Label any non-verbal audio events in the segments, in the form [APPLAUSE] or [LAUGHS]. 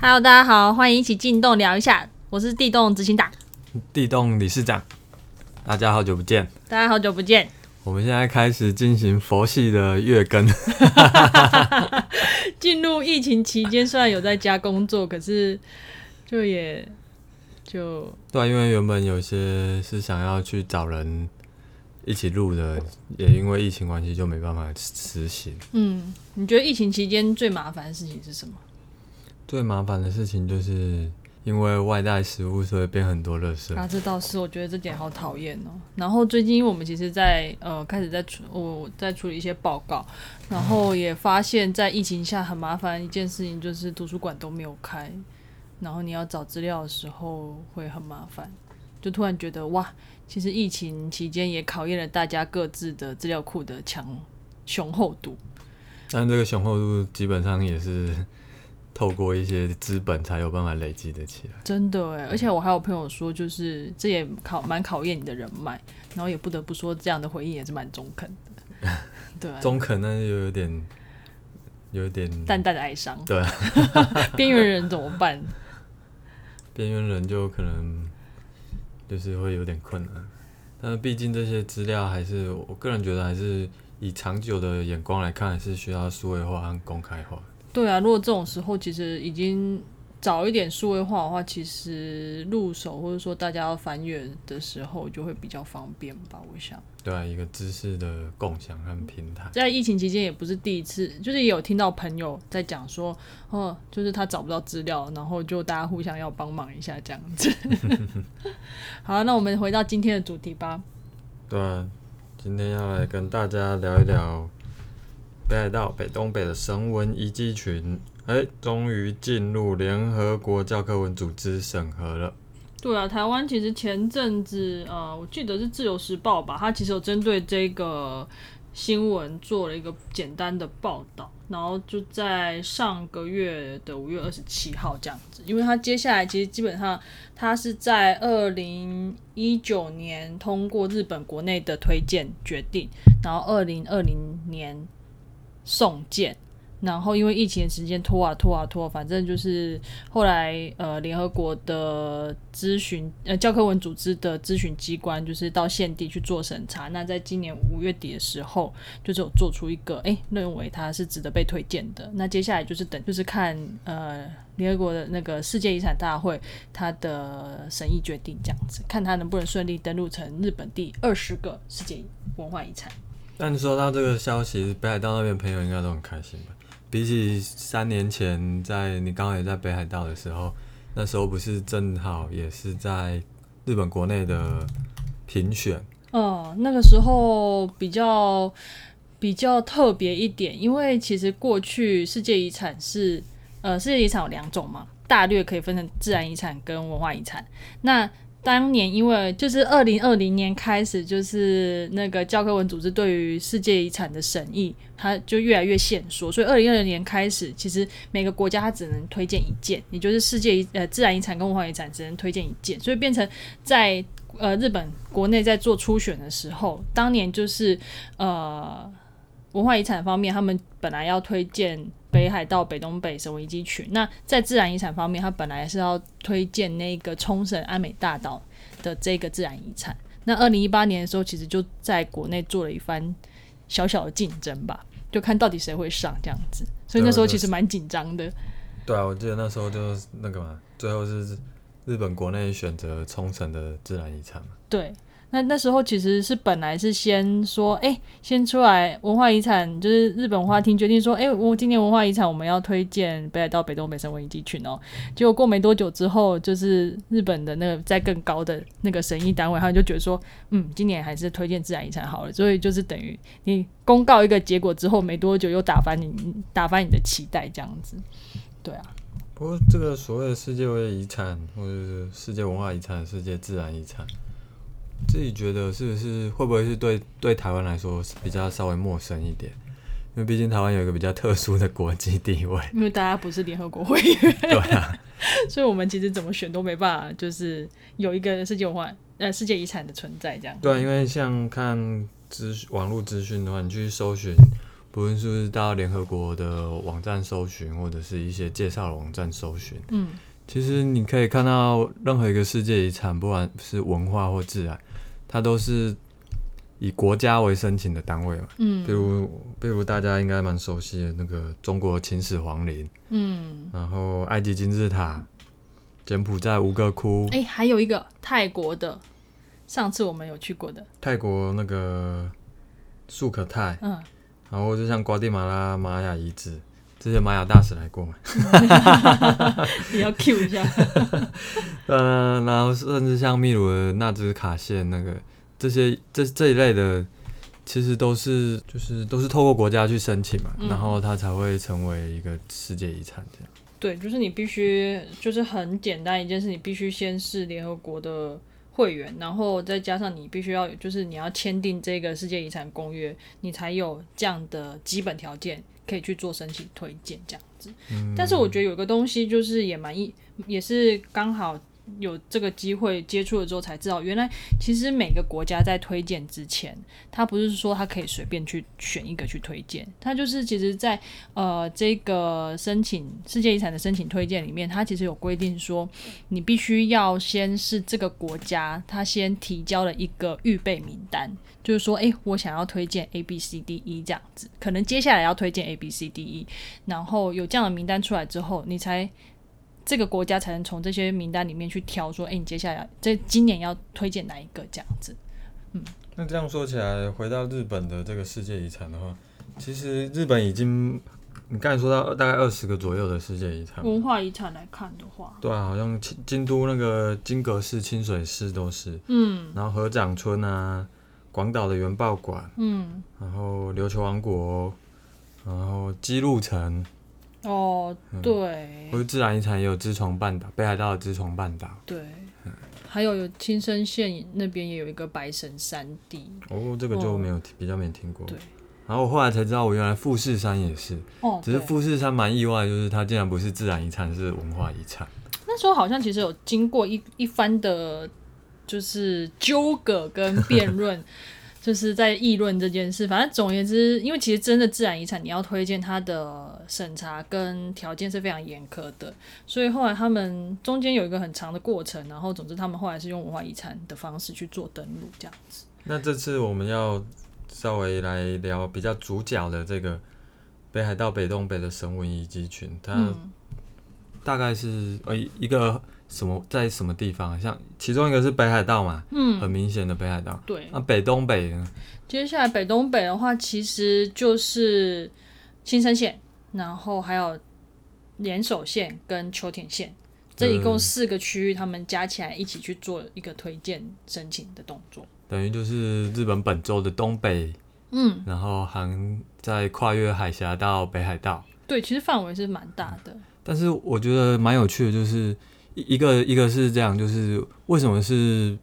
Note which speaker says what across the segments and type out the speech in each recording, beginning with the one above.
Speaker 1: Hello，大家好，欢迎一起进洞聊一下，我是地洞执行长，
Speaker 2: 地洞理事长，大家好久不见。
Speaker 1: 大家好久不见。
Speaker 2: 我们现在开始进行佛系的月更 [LAUGHS] [LAUGHS]
Speaker 1: 进入疫情期间，虽然有在家工作，可是就也就
Speaker 2: 对啊，因为原本有些是想要去找人一起录的，也因为疫情关系就没办法实行。
Speaker 1: 嗯，你觉得疫情期间最麻烦的事情是什么？
Speaker 2: 最麻烦的事情就是因为外带食物，所以变很多垃圾。
Speaker 1: 啊，这倒是，我觉得这点好讨厌哦。然后最近我们其实在呃开始在处我在处理一些报告，然后也发现，在疫情下很麻烦一件事情就是图书馆都没有开，然后你要找资料的时候会很麻烦，就突然觉得哇，其实疫情期间也考验了大家各自的资料库的强雄厚度。
Speaker 2: 但这个雄厚度基本上也是透过一些资本才有办法累积的起来。
Speaker 1: 真的哎，而且我还有朋友说，就是这也考蛮考验你的人脉，然后也不得不说，这样的回应也是蛮中肯的。[LAUGHS] 对啊，
Speaker 2: 中肯，但是又有点，有点
Speaker 1: 淡淡的哀伤。
Speaker 2: 对啊，[LAUGHS]
Speaker 1: 边缘人怎么办？[LAUGHS]
Speaker 2: 边缘人就可能就是会有点困难，但是毕竟这些资料还是我个人觉得还是以长久的眼光来看，还是需要数位化和公开化。
Speaker 1: 对啊，如果这种时候其实已经早一点数位化的话，其实入手或者说大家要翻阅的时候就会比较方便吧，我想。
Speaker 2: 对啊，一个知识的共享和平台。
Speaker 1: 在疫情期间也不是第一次，就是也有听到朋友在讲说，哦，就是他找不到资料，然后就大家互相要帮忙一下这样子。[LAUGHS] [LAUGHS] 好，那我们回到今天的主题吧。
Speaker 2: 对啊，今天要来跟大家聊一聊北海道北东北的神文遗迹群，哎，终于进入联合国教科文组织审核了。
Speaker 1: 对啊，台湾其实前阵子，呃，我记得是《自由时报》吧，它其实有针对这个新闻做了一个简单的报道，然后就在上个月的五月二十七号这样子，因为它接下来其实基本上它是在二零一九年通过日本国内的推荐决定，然后二零二零年送件。然后因为疫情的时间拖啊拖啊拖，反正就是后来呃联合国的咨询呃教科文组织的咨询机关就是到现地去做审查。那在今年五月底的时候，就是有做出一个哎认为它是值得被推荐的。那接下来就是等就是看呃联合国的那个世界遗产大会它的审议决定这样子，看它能不能顺利登录成日本第二十个世界文化遗产。
Speaker 2: 但收到这个消息，北海道那边朋友应该都很开心吧？比起三年前，在你刚好也在北海道的时候，那时候不是正好也是在日本国内的评选？
Speaker 1: 哦，那个时候比较比较特别一点，因为其实过去世界遗产是呃世界遗产有两种嘛，大略可以分成自然遗产跟文化遗产。那当年因为就是二零二零年开始，就是那个教科文组织对于世界遗产的审议，它就越来越限缩，所以二零二零年开始，其实每个国家它只能推荐一件，也就是世界遗呃自然遗产跟文化遗产只能推荐一件，所以变成在呃日本国内在做初选的时候，当年就是呃文化遗产方面，他们本来要推荐北海道北东北神文遗迹群，那在自然遗产方面，它本来是要推荐那个冲绳安美大岛的这个自然遗产。那二零一八年的时候，其实就在国内做了一番小小的竞争吧，就看到底谁会上这样子。所以那时候其实蛮紧张的。
Speaker 2: 对啊，我记得那时候就是那个嘛，最后是日本国内选择冲绳的自然遗产嘛。
Speaker 1: 对，那那时候其实是本来是先说，哎、先出来文化遗产，就是日本文化厅决定说，哎、我今年文化遗产我们要推荐北海道北东北神文遗迹群哦。结果过没多久之后，就是日本的那个在更高的那个审议单位，他们就觉得说，嗯，今年还是推荐自然遗产好了。所以就是等于你公告一个结果之后，没多久又打翻你打翻你的期待这样子。对啊，
Speaker 2: 不过这个所谓的世界遗产或者是世界文化遗产、世界自然遗产，自己觉得是不是会不会是对对台湾来说是比较稍微陌生一点？因为毕竟台湾有一个比较特殊的国际地位。[LAUGHS]
Speaker 1: 因为大家不是联合国会员，
Speaker 2: 对啊，[LAUGHS]
Speaker 1: 所以我们其实怎么选都没办法，就是有一个世界文化呃世界遗产的存在这样。
Speaker 2: 对啊，因为像看资网络资讯的话，你去搜寻不论是不是到联合国的网站搜寻，或者是一些介绍的网站搜寻，
Speaker 1: 嗯
Speaker 2: 其实你可以看到任何一个世界遗产，不管是文化或自然，它都是以国家为申请的单位嘛。
Speaker 1: 嗯，
Speaker 2: 比如，比如大家应该蛮熟悉的那个中国秦始皇陵，
Speaker 1: 嗯，
Speaker 2: 然后埃及金字塔，柬埔寨吴哥窟，
Speaker 1: 哎、还有一个泰国的，上次我们有去过的，
Speaker 2: 泰国那个素可泰，
Speaker 1: 嗯，
Speaker 2: 然后就像瓜地马拉玛雅遗址，这些玛雅大使来过嘛。[LAUGHS]
Speaker 1: 你要 Q 一下，[LAUGHS]
Speaker 2: 呃，然后甚至像秘鲁的纳兹卡县那个这些这这一类的，其实都是就是都是透过国家去申请嘛，
Speaker 1: 嗯
Speaker 2: 然后它才会成为一个世界遗产这样。
Speaker 1: 对，就是你必须，就是很简单一件事，你必须先是联合国的会员，然后再加上你必须要，就是你要签订这个世界遗产公约，你才有这样的基本条件可以去做申请推荐这样子。
Speaker 2: 嗯
Speaker 1: 但是我觉得有个东西就是也蛮意，也是刚好有这个机会接触了之后才知道，原来其实每个国家在推荐之前，他不是说他可以随便去选一个去推荐，他就是其实在呃这个申请世界遗产的申请推荐里面，他其实有规定说，你必须要先是这个国家他先提交了一个预备名单，就是说，诶，我想要推荐 A B C D E 这样子，可能接下来要推荐 A B C D E，然后有这样的名单出来之后，你才这个国家才能从这些名单里面去挑，说，诶，你接下来这今年要推荐哪一个这样子。
Speaker 2: 嗯那这样说起来，回到日本的这个世界遗产的话，其实日本已经你刚才说到大概二十个左右的世界遗产，
Speaker 1: 文化遗产来看的话，
Speaker 2: 对啊，好像京京都那个金阁寺、清水寺都是，
Speaker 1: 嗯
Speaker 2: 然后河掌村啊，广岛的原爆馆，
Speaker 1: 嗯，
Speaker 2: 然后琉球王国，然后姬路城，
Speaker 1: 哦，对
Speaker 2: 或者自然遗产也有知床半岛，北海道的知床半岛。
Speaker 1: 对，还有有青森县那边也有一个白神山地，
Speaker 2: 哦，这个就没有听，比较没听过。
Speaker 1: 对。
Speaker 2: 然后我后来才知道，我原来富士山也是，
Speaker 1: 哦，
Speaker 2: 只是富士山蛮意外，就是它竟然不是自然遗产，是文化遗产。
Speaker 1: 那时候好像其实有经过一一番的，就是纠葛跟辩论，[LAUGHS] 就是在议论这件事。反正总而言之，因为其实真的自然遗产，你要推荐它的审查跟条件是非常严苛的，所以后来他们中间有一个很长的过程，然后总之他们后来是用文化遗产的方式去做登录，这样子。
Speaker 2: 那这次我们要稍微来聊比较主角的这个北海道北东北的神文遗迹群，它
Speaker 1: 嗯
Speaker 2: 大概是呃一个什么在什么地方？像其中一个是北海道嘛，嗯很
Speaker 1: 嗯，
Speaker 2: 明显的北海道。
Speaker 1: 对。
Speaker 2: 那北东北呢？
Speaker 1: 接下来北东北的话，其实就是青森县，然后还有岩手县跟秋田县，这一共
Speaker 2: 嗯
Speaker 1: 四个区域，他们加起来一起去做一个推荐申请的动作。
Speaker 2: 等于就是日本本州的东北，
Speaker 1: 嗯，
Speaker 2: 然后还在跨越海峡到北海道。
Speaker 1: 对，其实范围是蛮大的。
Speaker 2: 但是我觉得蛮有趣的，就是一一个一个是这样，就是为什么是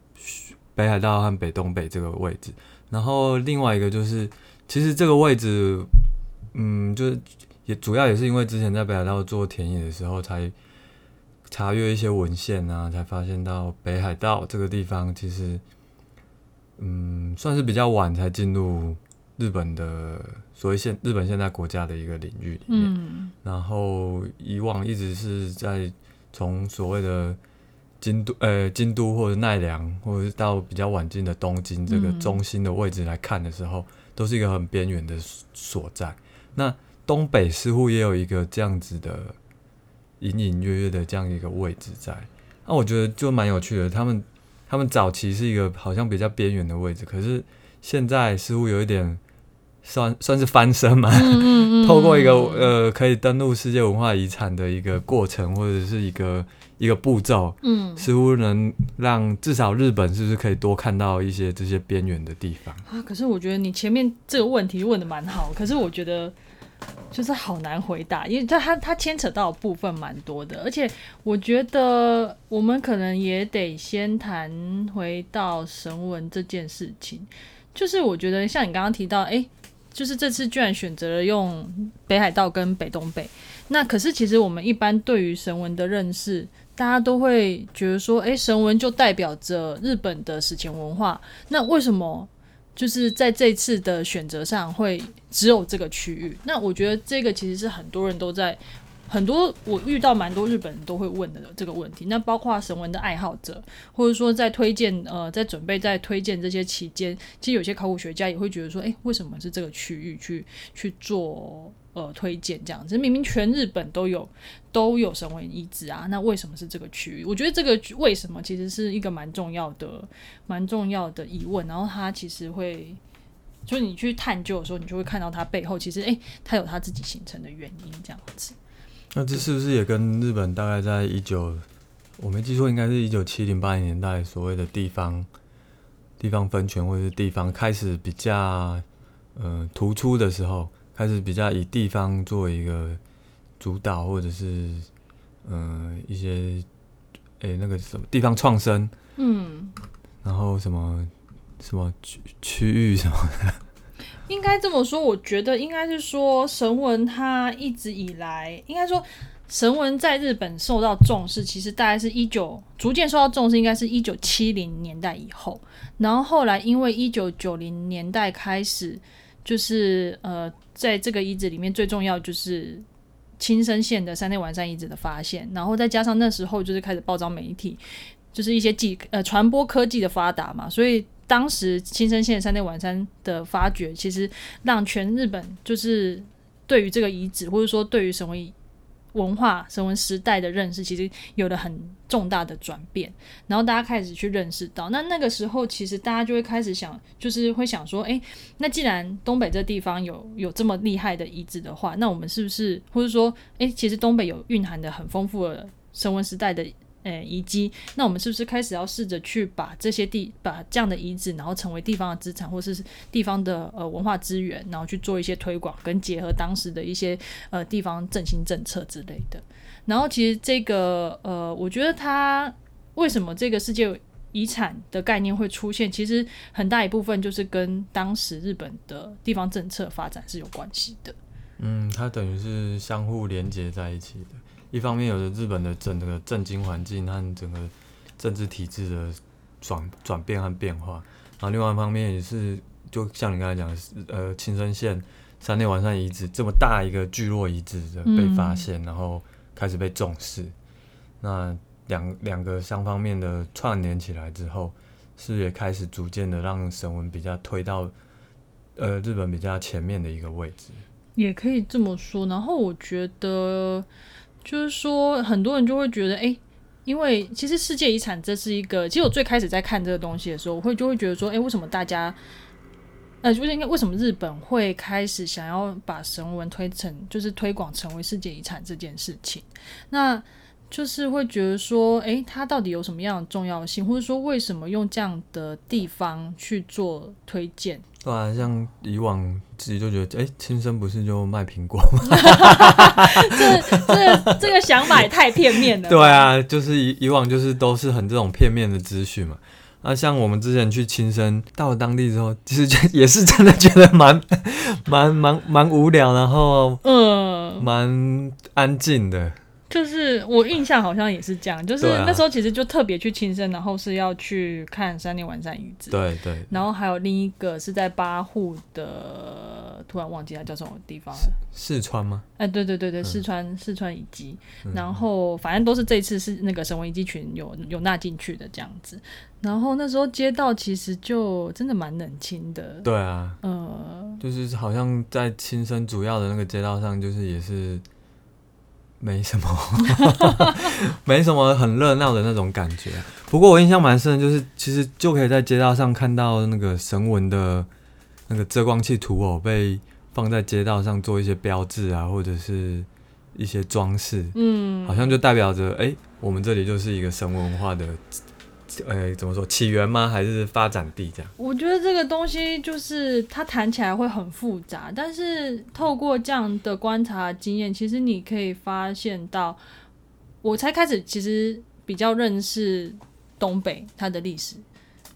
Speaker 2: 北海道和北东北这个位置，然后另外一个就是其实这个位置，嗯，就是也主要也是因为之前在北海道做田野的时候才查阅一些文献啊，才发现到北海道这个地方其实，嗯，算是比较晚才进入日本的所谓现日本现在国家的一个领域里面。
Speaker 1: 嗯
Speaker 2: 然后以往一直是在从所谓的京都呃京都或者奈良，或者是到比较晚近的东京这个
Speaker 1: 嗯
Speaker 2: 中心的位置来看的时候，都是一个很边缘的所在。那东北似乎也有一个这样子的隐隐约约的这样一个位置在。那我觉得就蛮有趣的，他们他们早期是一个好像比较边缘的位置，可是现在似乎有一点算算是翻身嘛，
Speaker 1: 嗯嗯
Speaker 2: 透过一个呃可以登录世界文化遗产的一个过程，或者是一个一个步骤，
Speaker 1: 嗯。
Speaker 2: 似乎能让至少日本是不是可以多看到一些这些边缘的地方？
Speaker 1: 啊，可是我觉得你前面这个问题问的蛮好，可是我觉得就是好难回答，因为它它它牵扯到部分蛮多的，而且我觉得我们可能也得先谈回到神文这件事情，就是我觉得像你刚刚提到，诶，就是这次居然选择了用北海道跟北东北，那可是其实我们一般对于神文的认识。大家都会觉得说，诶，神文就代表着日本的史前文化，那为什么就是在这次的选择上会只有这个区域。那我觉得这个其实是很多人都在。很多我遇到蛮多日本人都会问的这个问题，那包括神文的爱好者，或者说在推荐呃在准备在推荐这些期间，其实有些考古学家也会觉得说，诶，为什么是这个区域去去做呃推荐这样子？明明全日本都有都有神文遗址啊，那为什么是这个区域？我觉得这个为什么其实是一个蛮重要的蛮重要的疑问，然后它其实会就是你去探究的时候，你就会看到它背后其实诶，它有它自己形成的原因这样子。
Speaker 2: 那这是不是也跟日本大概在一九，我没记错，应该是一九七零八零年代所谓的地方地方分权或者是地方开始比较呃突出的时候，开始比较以地方作为一个主导，或者是呃一些诶那个什么地方创生，
Speaker 1: 嗯，
Speaker 2: 然后什么什么区区域什么的。
Speaker 1: 应该这么说，我觉得应该是说神文它一直以来，应该说神文在日本受到重视，其实大概是一九逐渐受到重视，应该是一九七零年代以后，然后后来因为一九九零年代开始，就是呃，在这个遗址里面最重要就是青森县的三内完山遗址的发现，然后再加上那时候就是开始报章媒体，就是一些技呃传播科技的发达嘛，所以。当时青森县三内晚山的发掘，其实让全日本就是对于这个遗址，或者说对于神文文化、神文时代的认识，其实有了很重大的转变。然后大家开始去认识到，那那个时候其实大家就会开始想，就是会想说，哎，那既然东北这地方有有这么厉害的遗址的话，那我们是不是，或者说，哎，其实东北有蕴含的很丰富的神文时代的。诶，遗迹，那我们是不是开始要试着去把这些地，把这样的遗址，然后成为地方的资产，或是地方的呃文化资源，然后去做一些推广，跟结合当时的一些呃地方振兴政策之类的。然后其实这个呃，我觉得它为什么这个世界遗产的概念会出现，其实很大一部分就是跟当时日本的地方政策发展是有关系的。
Speaker 2: 嗯，它等于是相互连接在一起的。一方面有着日本的整个政经环境和整个政治体制的转转变和变化，然后另外一方面也是，就像你刚才讲的，呃，青森县三内完善遗址这么大一个聚落遗址的被发现，然后开始被重视，那两两个相方面的串联起来之后，是也开始逐渐的让神文比较推到呃日本比较前面的一个位置，
Speaker 1: 也可以这么说。然后我觉得。就是说，很多人就会觉得，哎，因为其实世界遗产这是一个，其实我最开始在看这个东西的时候，我会就会觉得说，哎，为什么大家，呃，就是应该为什么日本会开始想要把神文推成，就是推广成为世界遗产这件事情？那就是会觉得说，哎，它到底有什么样的重要性，或者说为什么用这样的地方去做推荐？
Speaker 2: 对啊，像以往自己就觉得，哎，亲生不是就卖苹果吗？[LAUGHS]
Speaker 1: 这、这、这个想法也太片面了。
Speaker 2: 对啊，就是以以往就是都是很这种片面的资讯嘛。那像我们之前去亲生到了当地之后，其实 [LAUGHS] 也是真的觉得蛮、蛮、蛮、蛮无聊，然后嗯，蛮安静的。
Speaker 1: 就是我印象好像也是这样，就是那时候其实就特别去亲生，然后是要去看三年完善遗址。
Speaker 2: 对对。
Speaker 1: 然后还有另一个是在八户的，突然忘记它叫什么地方了。
Speaker 2: 四川吗？
Speaker 1: 哎，对对对对，四川四川遗迹。然后反正都是这次是那个神文遗迹群有有纳进去的这样子。然后那时候街道其实就真的蛮冷清的。
Speaker 2: 对啊。呃，就是好像在亲生主要的那个街道上，就是也是。没什么，[LAUGHS] 没什么很热闹的那种感觉。不过我印象蛮深的，就是其实就可以在街道上看到那个神文的那个遮光器图偶被放在街道上做一些标志啊，或者是一些装饰。嗯，好像就代表着，哎，我们这里就是一个神文化的。呃，怎么说起源吗？还是发展地这样？
Speaker 1: 我觉得这个东西就是它谈起来会很复杂，但是透过这样的观察经验，其实你可以发现到，我才开始其实比较认识东北它的历史，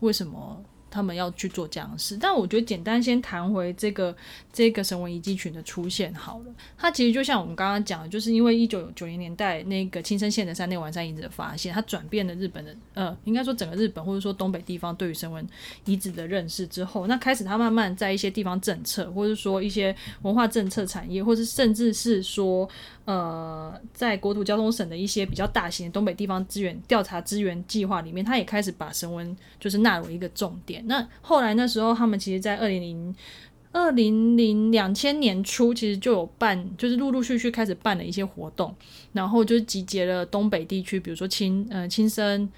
Speaker 1: 为什么他们要去做这样的事。但我觉得简单先谈回这个这个神文遗迹群的出现好了。它其实就像我们刚刚讲的，就是因为一九九零年代那个青森县的山内丸山遗址的发现，它转变了日本的呃，应该说整个日本或者说东北地方对于神文遗址的认识之后，那开始它慢慢在一些地方政策，或者说一些文化政策产业，或是甚至是说呃，在国土交通省的一些比较大型的东北地方资源调查资源计划里面，它也开始把神文就是纳入一个重点。那后来那时候，他们其实，在二零零二零零两千年初，其实就有办，就是陆陆续续开始办了一些活动，然后就集结了东北地区，比如说青呃青森、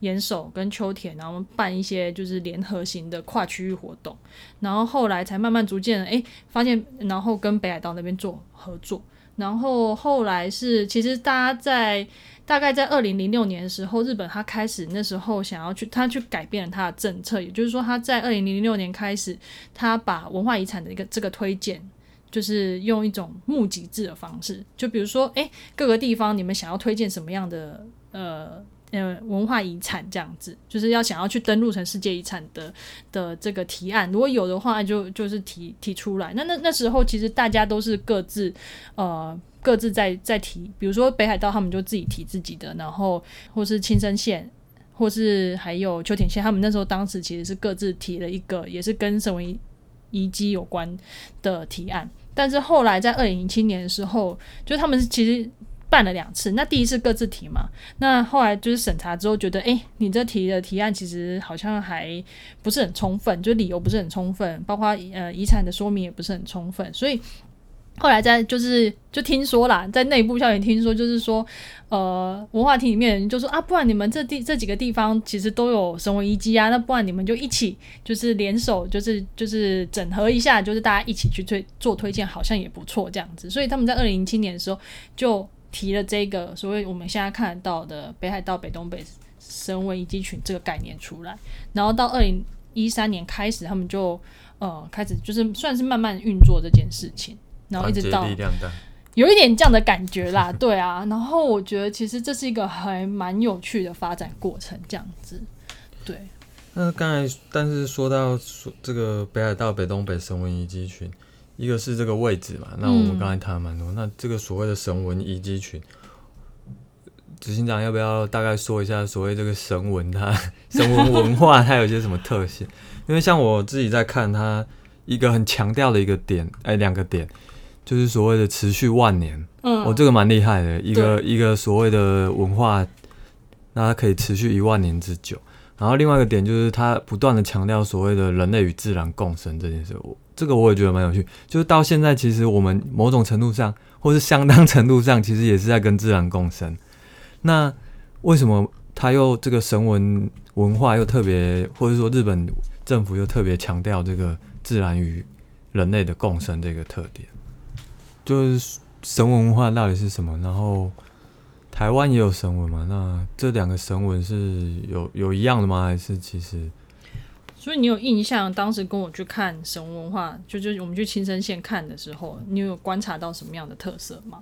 Speaker 1: 岩手跟秋田，然后办一些就是联合型的跨区域活动，然后后来才慢慢逐渐哎发现，然后跟北海道那边做合作，然后后来是其实大家在。大概在二零零六年的时候，日本他开始那时候想要去，他去改变了他的政策，也就是说他在二零零六年开始，他把文化遗产的一个这个推荐，就是用一种募集制的方式，就比如说，诶，各个地方你们想要推荐什么样的呃呃文化遗产这样子，就是要想要去登录成世界遗产的的这个提案，如果有的话，就就是提提出来。那那那时候其实大家都是各自呃。各自在在提，比如说北海道他们就自己提自己的，然后或是青森县，或是还有秋田县，他们那时候当时其实是各自提了一个，也是跟什么遗迹有关的提案。但是后来在二零零七年的时候，就他们其实办了两次，那第一次各自提嘛，那后来就是审查之后觉得，哎，你这提的提案其实好像还不是很充分，就理由不是很充分，包括呃遗产的说明也不是很充分，所以。后来在就是就听说啦，在内部消息听说，就是说，呃，文化厅里面就说啊，不然你们这地这几个地方其实都有神文遗迹啊，那不然你们就一起就是联手，就是就是整合一下，就是大家一起去推做推荐，好像也不错这样子。所以他们在二零零七年的时候就提了这个所谓我们现在看到的北海道北东北神文遗迹群这个概念出来，然后到二零一三年开始，他们就呃开始就是算是慢慢运作这件事情。然后一直到有一点这样的感觉啦，[LAUGHS] 对啊。然后我觉得其实这是一个还蛮有趣的发展过程，这样子。对。
Speaker 2: 那刚才但是说到说这个北海道北东北神文遗迹群，一个是这个位置嘛，那我们刚才谈了蛮多。那这个所谓的神文遗迹群，执行长要不要大概说一下所谓这个神文它 [LAUGHS] 神文文化它有些什么特性？因为像我自己在看它一个很强调的一个点，哎，两个点。就是所谓的持续万年，嗯，我这个蛮厉害的，一个一个所谓的文化，那它可以持续一万年之久。然后另外一个点就是它不断的强调所谓的人类与自然共生这件事，我这个我也觉得蛮有趣。就是到现在，其实我们某种程度上，或是相当程度上，其实也是在跟自然共生。那为什么他又这个神文文化又特别，或者说日本政府又特别强调这个自然与人类的共生这个特点？就是神文化到底是什么？然后台湾也有神文嘛？那这两个神文是有有一样的吗？还是其实？
Speaker 1: 所以你有印象，当时跟我去看神文化，就就我们去青森县看的时候，你有观察到什么样的特色吗？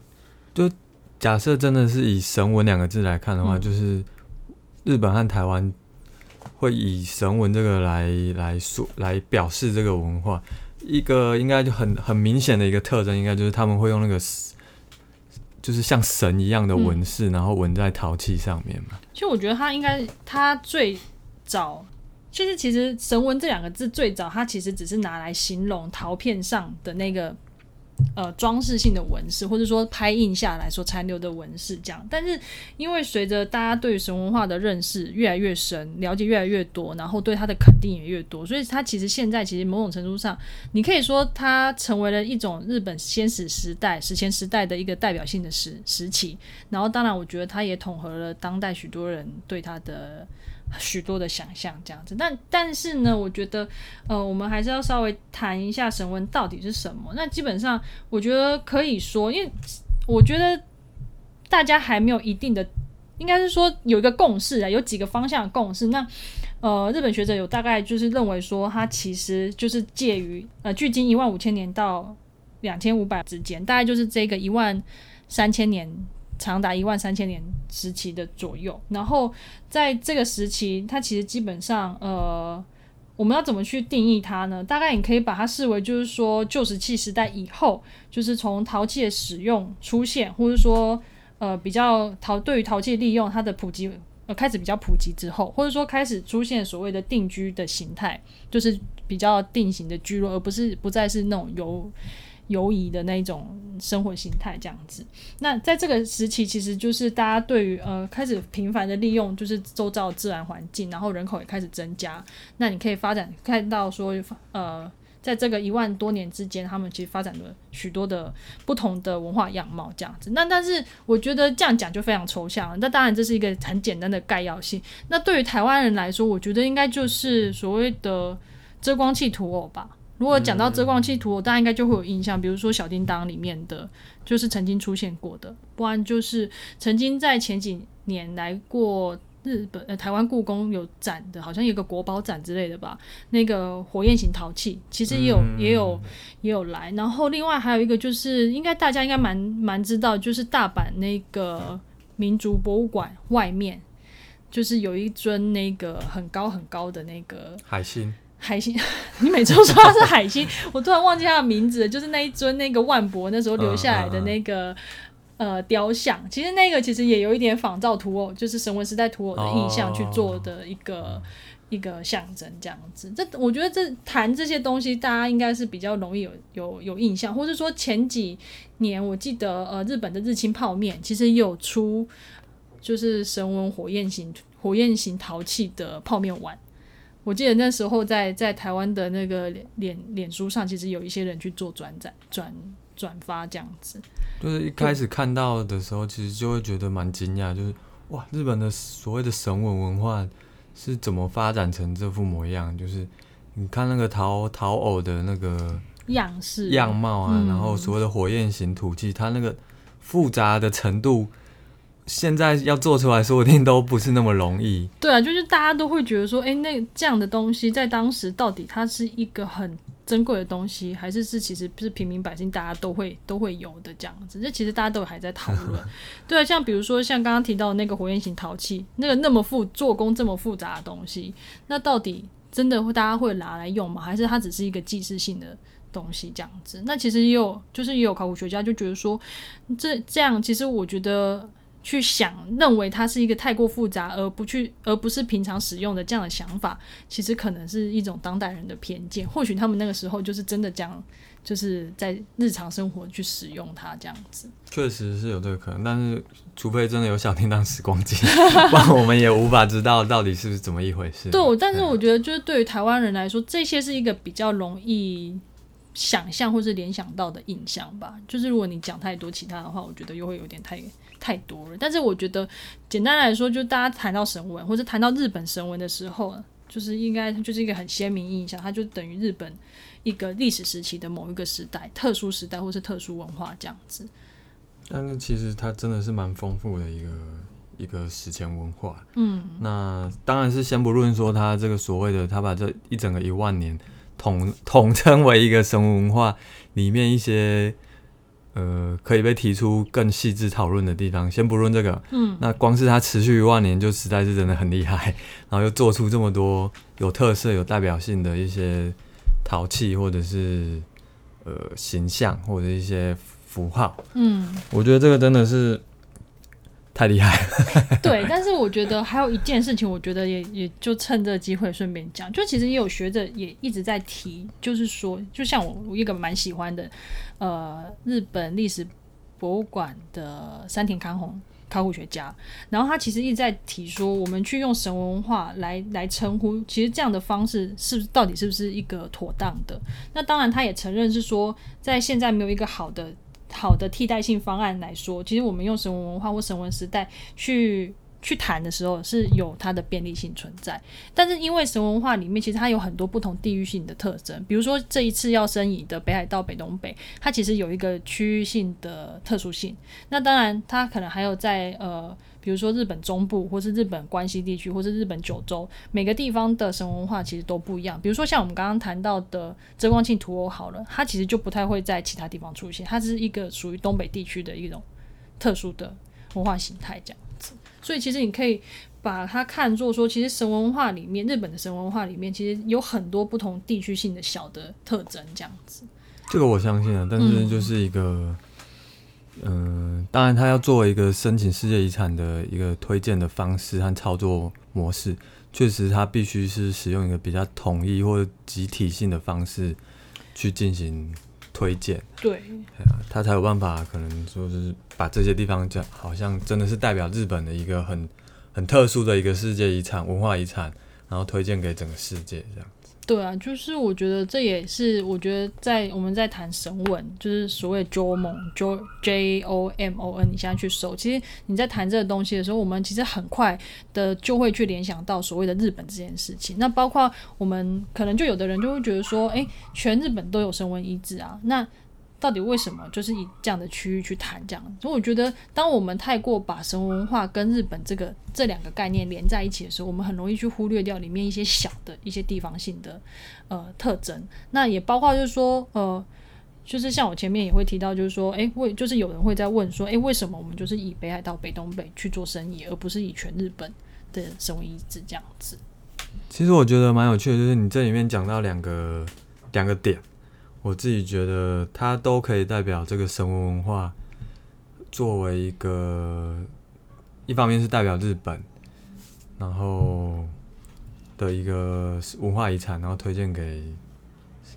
Speaker 2: 就假设真的是以神文两个字来看的话，就是日本和台湾会以神文这个来来说来表示这个文化。一个应该就很很明显的一个特征，应该就是他们会用那个，就是像神一样的纹饰，然后纹在陶器上面嘛。
Speaker 1: 其实我觉得他应该，他最早，就是其实神纹这两个字最早，它其实只是拿来形容陶片上的那个。呃，装饰性的纹饰，或者说拍印下来所残留的纹饰，这样。但是，因为随着大家对神文化的认识越来越深，了解越来越多，然后对它的肯定也越多，所以它其实现在其实某种程度上，你可以说它成为了一种日本先史时代、史前时代的一个代表性的时时期。然后，当然，我觉得它也统合了当代许多人对它的。许多的想象这样子，但但是呢，我觉得，呃，我们还是要稍微谈一下神文到底是什么。那基本上，我觉得可以说，因为我觉得大家还没有一定的，应该是说有一个共识啊，有几个方向的共识。那呃，日本学者有大概就是认为说，它其实就是介于呃，距今一万五千年到两千五百之间，大概就是这个一万三千年。长达一万三千年时期的左右，然后在这个时期，它其实基本上，呃，我们要怎么去定义它呢？大概你可以把它视为就是说旧石器时代以后，就是从陶器的使用出现，或者说呃比较陶对于陶器利用它的普及呃开始比较普及之后，或者说开始出现所谓的定居的形态，就是比较定型的居落，而不是不再是那种由游移的那一种生活形态这样子。那在这个时期，其实就是大家对于呃开始频繁的利用就是周遭自然环境，然后人口也开始增加。那你可以发展看到说呃，在这个一万多年之间，他们其实发展了许多的不同的文化样貌这样子。那但是我觉得这样讲就非常抽象了。那当然这是一个很简单的概要性。那对于台湾人来说，我觉得应该就是所谓的遮光器土偶吧。如果讲到遮光器图，大家应该就会有印象，比如说小叮当里面的，就是曾经出现过的，不然就是曾经在前几年来过日本呃台湾故宫有展的，好像有个国宝展之类的吧，那个火焰型陶器其实也有也有也有来，然后另外还有一个就是应该大家应该蛮蛮知道，就是大阪那个民族博物馆外面，就是有一尊那个很高很高的那个
Speaker 2: 海星。
Speaker 1: 海星，[LAUGHS] 你每次都说他是海星，[LAUGHS] 我突然忘记他的名字，就是那一尊那个万博那时候留下来的那个呃雕像，其实那个其实也有一点仿造土偶，就是神文时代土偶的印象去做的一个一个象征这样子。这我觉得这谈这些东西，大家应该是比较容易有有有印象，或是说前几年我记得呃日本的日清泡面其实有出就是神文火焰型火焰型陶器的泡面碗。我记得那时候在在台湾的那个脸脸脸书上，其实有一些人去做转载、转转发这样子。
Speaker 2: 就是一开始看到的时候，其实就会觉得蛮惊讶，就是哇，日本的所谓的神文文化是怎么发展成这副模样？就是你看那个陶陶偶的那个
Speaker 1: 样式、
Speaker 2: 样貌啊，然后所谓的火焰型土器，它那个复杂的程度。现在要做出来，说不定都不是那么容易。
Speaker 1: 对啊，就是大家都会觉得说，哎，那这样的东西在当时到底它是一个很珍贵的东西，还是是其实是平民百姓大家都会都会有的这样子？这其实大家都还在讨论。[LAUGHS] 对啊，像比如说像刚刚提到的那个火焰型陶器，那个那么复做工这么复杂的东西，那到底真的会大家会拿来用吗？还是它只是一个祭祀性的东西这样子？那其实也有，就是也有考古学家就觉得说，这这样其实我觉得。去想认为它是一个太过复杂，而不去而不是平常使用的这样的想法，其实可能是一种当代人的偏见。或许他们那个时候就是真的这样，就是在日常生活去使用它这样子。
Speaker 2: 确实是有这个可能，但是除非真的有小叮当时光机，[LAUGHS] 不然我们也无法知道到底是怎么一回事。
Speaker 1: 对，但是我觉得就是对于台湾人来说，这些是一个比较容易想象或是联想到的印象吧。就是如果你讲太多其他的话，我觉得又会有点太。太多了，但是我觉得简单来说，就大家谈到神文或者谈到日本神文的时候，就是应该就是一个很鲜明印象，它就等于日本一个历史时期的某一个时代、特殊时代或是特殊文化这样子。
Speaker 2: 但是其实它真的是蛮丰富的一个一个史前文化。
Speaker 1: 嗯，
Speaker 2: 那当然是先不论说它这个所谓的，它把这一整个一万年统统称为一个神文化里面一些。呃，可以被提出更细致讨论的地方，先不论这个，
Speaker 1: 嗯，
Speaker 2: 那光是它持续一万年就实在是真的很厉害，[LAUGHS] 然后又做出这么多有特色、有代表性的一些陶器或者是呃形象或者一些符号，
Speaker 1: 嗯，
Speaker 2: 我觉得这个真的是。太厉害，[LAUGHS]
Speaker 1: 对，但是我觉得还有一件事情，我觉得也也就趁这个机会顺便讲，就其实也有学者也一直在提，就是说，就像我我一个蛮喜欢的，呃，日本历史博物馆的山田康弘考古学家，然后他其实一直在提说，我们去用神文化来来称呼，其实这样的方式是不是到底是不是一个妥当的？那当然，他也承认是说，在现在没有一个好的。好的替代性方案来说，其实我们用神文文化或神文时代去去谈的时候，是有它的便利性存在。但是因为神文化里面其实它有很多不同地域性的特征，比如说这一次要申遗的北海道北东北，它其实有一个区域性的特殊性。那当然，它可能还有在呃。比如说日本中部，或是日本关西地区，或是日本九州，每个地方的神文化其实都不一样。比如说像我们刚刚谈到的遮光镜图偶，好了，它其实就不太会在其他地方出现，它是一个属于东北地区的一种特殊的文化形态这样子。所以其实你可以把它看作说，其实神文化里面，日本的神文化里面，其实有很多不同地区性的小的特征，这样子。
Speaker 2: 这个我相信啊，但是就是一个，当然它要作为一个申请世界遗产的一个推荐的方式和操作模式，确实它必须是使用一个比较统一或者集体性的方式去进行推荐，
Speaker 1: 对，
Speaker 2: 它才有办法可能说是把这些地方讲，好像真的是代表日本的一个很很特殊的一个世界遗产、文化遗产，然后推荐给整个世界这样。
Speaker 1: 对啊，就是我觉得这也是我觉得在我们在谈神文，就是所谓 Jomon J J O M O N，你现在去搜，其实你在谈这个东西的时候，我们其实很快的就会去联想到所谓的日本这件事情。那包括我们可能就有的人就会觉得说，诶，全日本都有神文遗址啊，那到底为什么就是以这样的区域去谈这样？所以我觉得，当我们太过把神文化跟日本这个这两个概念连在一起的时候，我们很容易去忽略掉里面一些小的一些地方性的呃特征。那也包括就是说，呃，就是像我前面也会提到，就是说，诶，为就是有人会在问说，诶，为什么我们就是以北海道、北东北去做生意，而不是以全日本的神文遗址这样子？
Speaker 2: 其实我觉得蛮有趣的，就是你这里面讲到两个两个点，我自己觉得它都可以代表这个神文文化作为一个，一方面是代表日本，然后的一个文化遗产，然后推荐给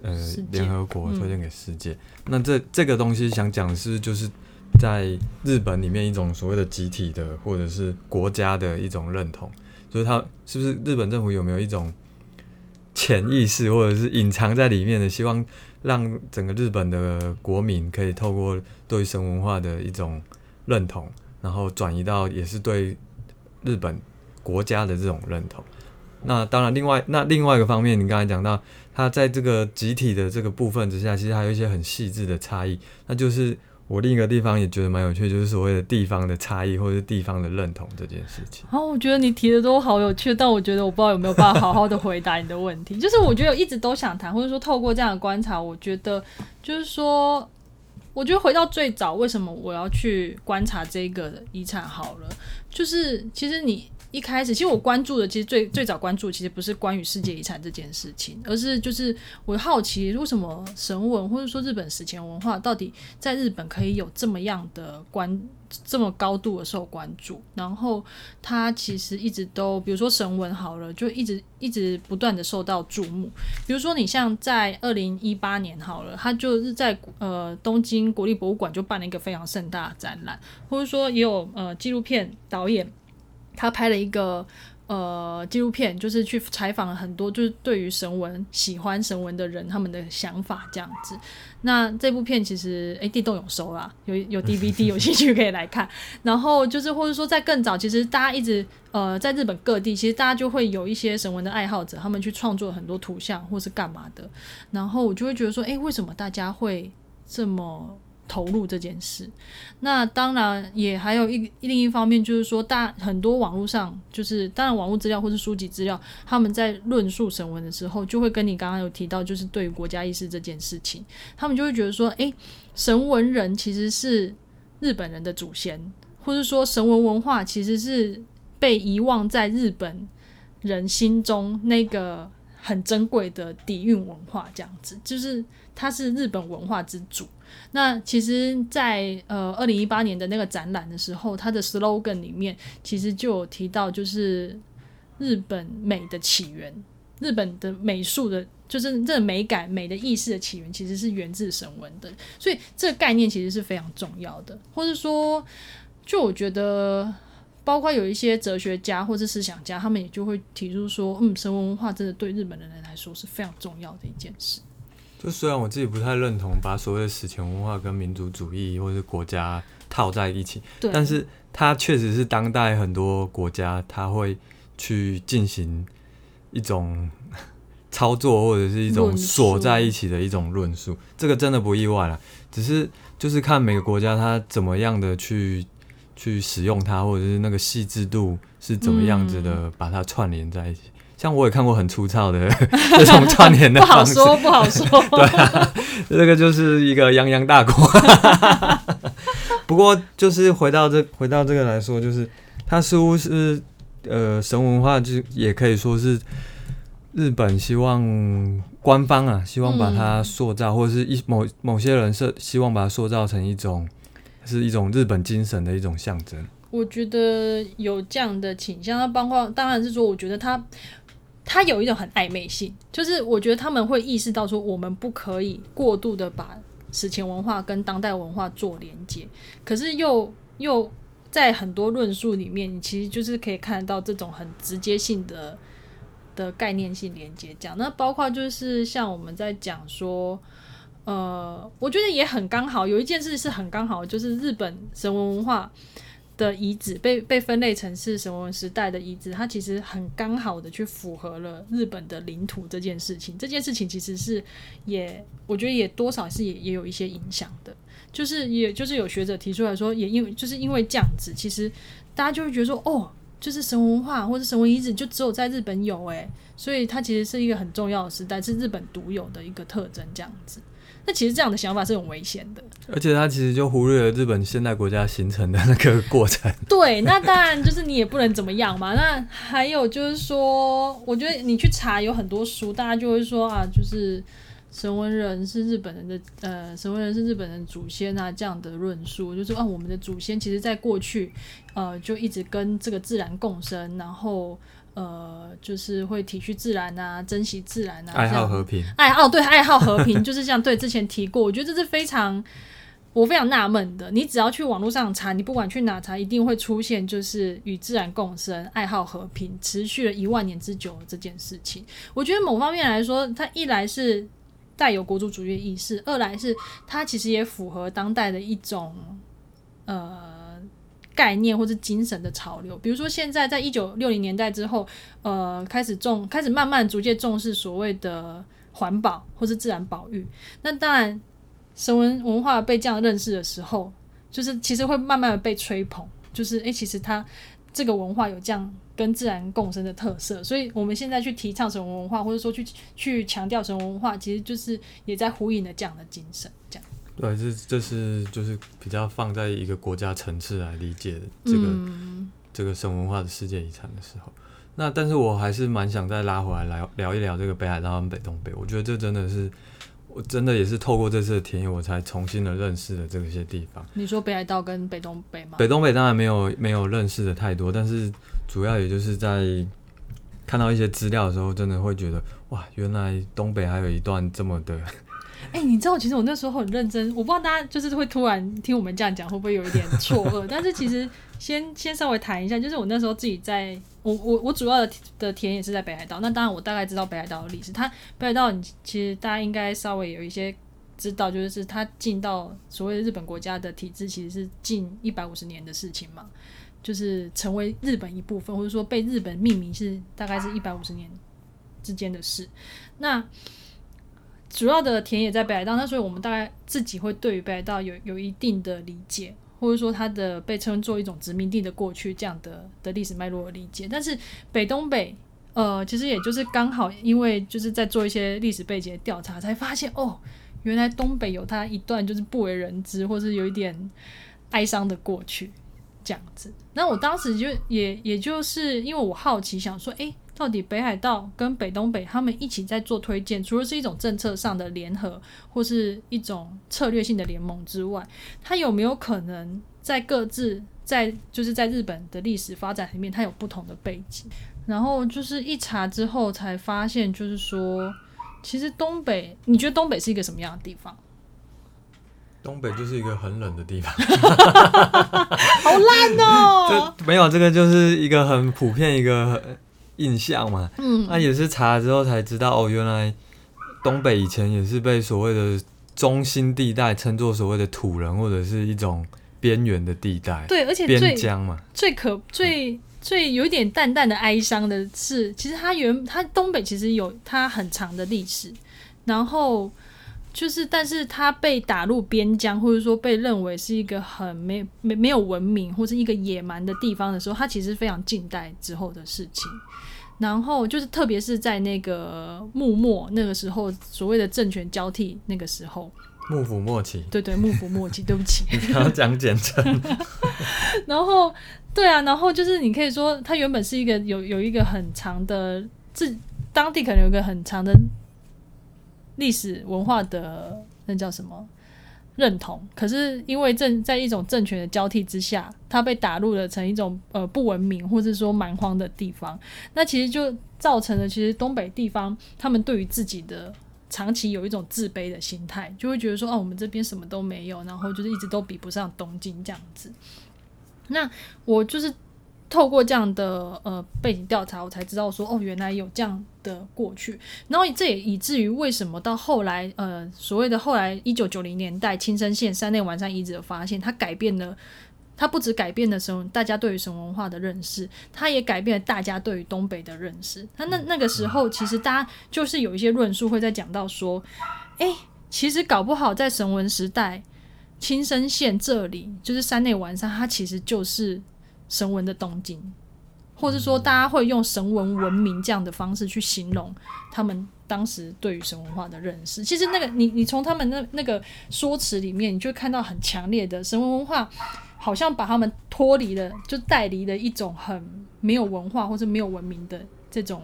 Speaker 2: 呃联合国，
Speaker 1: 嗯
Speaker 2: 推荐给世界。那这这个东西想讲的是，就是在日本里面一种所谓的集体的或者是国家的一种认同。就是它是不是日本政府有没有一种潜意识或者是隐藏在里面的，希望让整个日本的国民可以透过对神文化的一种认同，然后转移到也是对日本国家的这种认同。那当然，另外那另外一个方面，你刚才讲到，它在这个集体的这个部分之下，其实还有一些很细致的差异，那就是。我另一个地方也觉得蛮有趣，就是所谓的地方的差异或者是地方的认同这件事情。
Speaker 1: 哦，我觉得你提的都好有趣，但我觉得我不知道有没有办法好好的回答你的问题。就是我觉得我一直都想谈，或者说透过这样的观察，我觉得就是说，我觉得回到最早，为什么我要去观察这个遗产好了，就是其实你。一开始，其实我关注的，其实最最早关注，其实不是关于世界遗产这件事情，而是就是我好奇，为什么神文或者说日本史前文化，到底在日本可以有这么样的关这么高度的受关注，然后它其实一直都，比如说神文好了，就一直一直不断的受到注目。比如说你像在二零一八年好了，它就是在呃东京国立博物馆就办了一个非常盛大的展览，或者说也有呃纪录片导演他拍了一个。呃，纪录片就是去采访了很多，就是对于神文喜欢神文的人，他们的想法这样子。那这部片其实诶，地洞有收啦，有有 [LAUGHS] DVD，有兴趣可以来看。然后就是或者说在更早，其实大家一直呃在日本各地，其实大家就会有一些神文的爱好者，他们去创作很多图像或是干嘛的。然后我就会觉得说，诶，为什么大家会这么？投入这件事，那当然也还有一另一方面，就是说大很多网络上，就是当然网络资料或是书籍资料，他们在论述神文的时候，就会跟你刚刚有提到，就是对于国家意识这件事情，他们就会觉得说，诶，神文人其实是日本人的祖先，或者说神文文化其实是被遗忘在日本人心中那个很珍贵的底蕴文化，这样子，就是它是日本文化之主。那其实在，呃二零一八年的那个展览的时候，它的 slogan 里面其实就有提到，就是日本美的起源，日本的美术的，就是这美感、美的意识的起源，其实是源自神文的。所以这个概念其实是非常重要的，或者说，就我觉得。包括有一些哲学家或者思想家，他们也就会提出说，嗯，神文化真的对日本的人来说是非常重要的一件事。
Speaker 2: 就虽然我自己不太认同把所谓的史前文化跟民族主义或者是国家套在一起，
Speaker 1: 对，
Speaker 2: 但是它确实是当代很多国家它会去进行一种 [LAUGHS] 操作或者是一种锁在一起的一种论述，这个真的不意外了。只是就是看每个国家它怎么样的去去使用它，或者是那个细致度是怎么样子的
Speaker 1: 嗯
Speaker 2: 把它串联在一起。像我也看过很粗糙的 [LAUGHS] 这种串联的 [LAUGHS]
Speaker 1: 不好，说，不好说。[LAUGHS]
Speaker 2: 对啊，这个就是一个泱泱大国。不过，就是回到这回到这个来说，就是它它似乎是呃神文化，就也可以说是日本希望官方啊，希望把它塑造，或者是一某某些人是希望把它塑造成一种是一种日本精神的一种象征。
Speaker 1: 我觉得有这样的倾向，那包括当然是说，我觉得他他有一种很暧昧性，就是我觉得他们会意识到说，我们不可以过度的把史前文化跟当代文化做连接，可是又又在很多论述里面，你其实就是可以看得到这种很直接性的的概念性连接。讲那包括就是像我们在讲说，呃，我觉得也很刚好，有一件事是很刚好，就是日本神文文化。的遗址被被分类成是神文时代的遗址，它其实很刚好的去符合了日本的领土这件事情。这件事情其实是也，我觉得也多少是也也有一些影响的。就是也就是有学者提出来说，也因为就是因为这样子，其实大家就会觉得说，哦，就是神文化或者神文遗址就只有在日本有诶，所以它其实是一个很重要的时代，是日本独有的一个特征，这样子。那其实这样的想法是很危险的，
Speaker 2: 而且他其实就忽略了日本现代国家形成的那个过程。
Speaker 1: 对，那当然就是你也不能怎么样嘛。[LAUGHS] 那还有就是说，我觉得你去查有很多书，大家就会说啊，就是神文人是日本人的，呃，神文人是日本人祖先啊，这样的论述，就是啊，我们的祖先其实在过去，呃，就一直跟这个自然共生，然后。呃，就是会体恤自然啊，珍惜自然啊，
Speaker 2: 爱好和平，
Speaker 1: 爱好对爱好和平，[LAUGHS] 就是像对之前提过，我觉得这是非常我非常纳闷的。你只要去网络上查，你不管去哪查，一定会出现就是与自然共生、爱好和平，持续了一万年之久这件事情。我觉得某方面来说，它一来是带有国族主义意识，二来是它其实也符合当代的一种呃。概念或者精神的潮流，比如说现在在一九六零年代之后，呃，开始重开始慢慢逐渐重视所谓的环保或是自然保育。那当然，神文文化被这样认识的时候，就是其实会慢慢的被吹捧，就是诶，其实它这个文化有这样跟自然共生的特色。所以我们现在去提倡神文文化，或者说去去强调神文文化，其实就是也在呼应了这样的精神，
Speaker 2: 对，这这是就是比较放在一个国家层次来理解这个这个神文化的世界遗产的时候，那但是我还是蛮想再拉回来聊聊一聊这个北海道跟北东北。我觉得这真的是，我真的也是透过这次的田野，我才重新的认识了这些地方。
Speaker 1: 你说北海道跟北东北吗？
Speaker 2: 北东北当然没有没有认识的太多，但是主要也就是在看到一些资料的时候，真的会觉得哇，原来东北还有一段这么的。
Speaker 1: 哎，你知道，其实我那时候很认真，我不知道大家就是会突然听我们这样讲，会不会有一点错愕？[LAUGHS] 但是其实先先稍微谈一下，就是我那时候自己在，我我我主要的的田也是在北海道。那当然，我大概知道北海道的历史。它北海道，你其实大家应该稍微有一些知道，就是它进到所谓日本国家的体制，其实是近一百五十年的事情嘛，就是成为日本一部分，或者说被日本命名，是大概是一百五十年之间的事。那主要的田野在北海道，那所以我们大概自己会对于北海道有有一定的理解，或者说它的被称作一种殖民地的过去这样的的历史脉络的理解。但是北东北，呃，其实也就是刚好因为就是在做一些历史背景的调查，才发现哦，原来东北有它一段就是不为人知，或是有一点哀伤的过去这样子。那我当时就也也就是因为我好奇，想说，哎。到底北海道跟北东北他们一起在做推荐，除了是一种政策上的联合，或是一种策略性的联盟之外，它有没有可能在各自在就是在日本的历史发展里面，它有不同的背景？然后就是一查之后才发现，就是说，其实东北，你觉得东北是一个什么样的地方？
Speaker 2: 东北就是一个很冷的地方，
Speaker 1: 好烂哦！
Speaker 2: 没有这个就是一个很普遍一个。印象嘛，嗯，那也是查了之后才知道哦，原来东北以前也是被所谓的中心地带称作所谓的土人或者是一种边缘的地带，
Speaker 1: 对，而且
Speaker 2: 边疆嘛，
Speaker 1: 最可最最有点淡淡的哀伤的是，其实它原它东北其实有它很长的历史，然后就是，但是它被打入边疆，或者说被认为是一个很没没没有文明或者一个野蛮的地方的时候，它其实非常近代之后的事情。然后就是，特别是在那个幕末那个时候，所谓的政权交替那个时候，
Speaker 2: 幕府末期，
Speaker 1: 对对，幕府末期，[LAUGHS] 对不起。
Speaker 2: 你刚刚讲简称，[LAUGHS]
Speaker 1: 然后，对啊，然后就是你可以说，它原本是一个有有一个很长的自当地可能有一个很长的历史文化的那叫什么认同，可是因为政在一种政权的交替之下，它被打入了成一种呃不文明或者说蛮荒的地方，那其实就造成了其实东北地方他们对于自己的。长期有一种自卑的心态，就会觉得说，哦，我们这边什么都没有，然后就是一直都比不上东京这样子。那我就是透过这样的呃背景调查，我才知道说，哦，原来有这样的过去。然后这也以至于为什么到后来，呃，所谓的后来一九九零年代青森县山内完善遗址的发现，它改变了。它不止改变了神大家对于神文化的认识，它也改变了大家对于东北的认识。它那那个时候，其实大家就是有一些论述会在讲到说，诶，其实搞不好在神文时代，青森县这里就是山内完山，它其实就是神文的东京，或者说大家会用神文文明这样的方式去形容他们当时对于神文化的认识。其实那个你你从他们那那个说辞里面，你就看到很强烈的神文文化。好像把他们脱离了，就带离了一种很没有文化或者没有文明的这种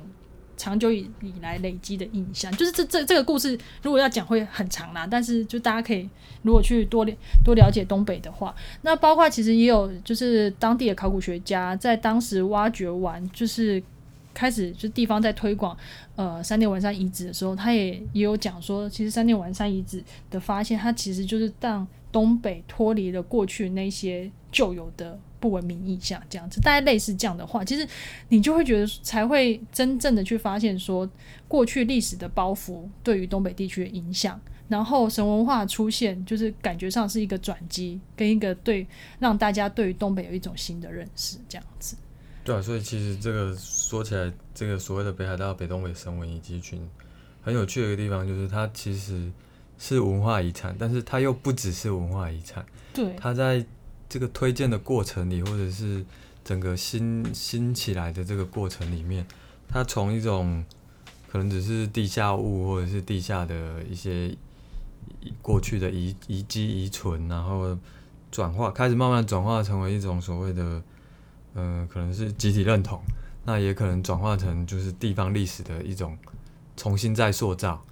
Speaker 1: 长久以以来累积的印象。就是这这这个故事，如果要讲会很长啦。但是就大家可以如果去多多了解东北的话，那包括其实也有就是当地的考古学家在当时挖掘完，就是开始就地方在推广呃三内丸山遗址的时候，他也也有讲说，其实三内丸山遗址的发现，它其实就是当。东北脱离了过去那些旧有的不文明意象，这样子，大概类似这样的话，其实你就会觉得才会真正的去发现说，过去历史的包袱对于东北地区的影响，然后神文化出现，就是感觉上是一个转机，跟一个对让大家对于东北有一种新的认识，这样子。
Speaker 2: 对啊，所以其实这个说起来，这个所谓的北海道北东北神文遗迹群，很有趣的一个地方就是它其实。是文化遗产，但是它又不只是文化遗产。
Speaker 1: 对，
Speaker 2: 它在这个推荐的过程里，或者是整个新新起来的这个过程里面，它从一种可能只是地下物，或者是地下的一些过去的遗遗迹遗存，然后转化，开始慢慢转化成为一种所谓的，呃，可能是集体认同，那也可能转化成就是地方历史的一种重新再塑造。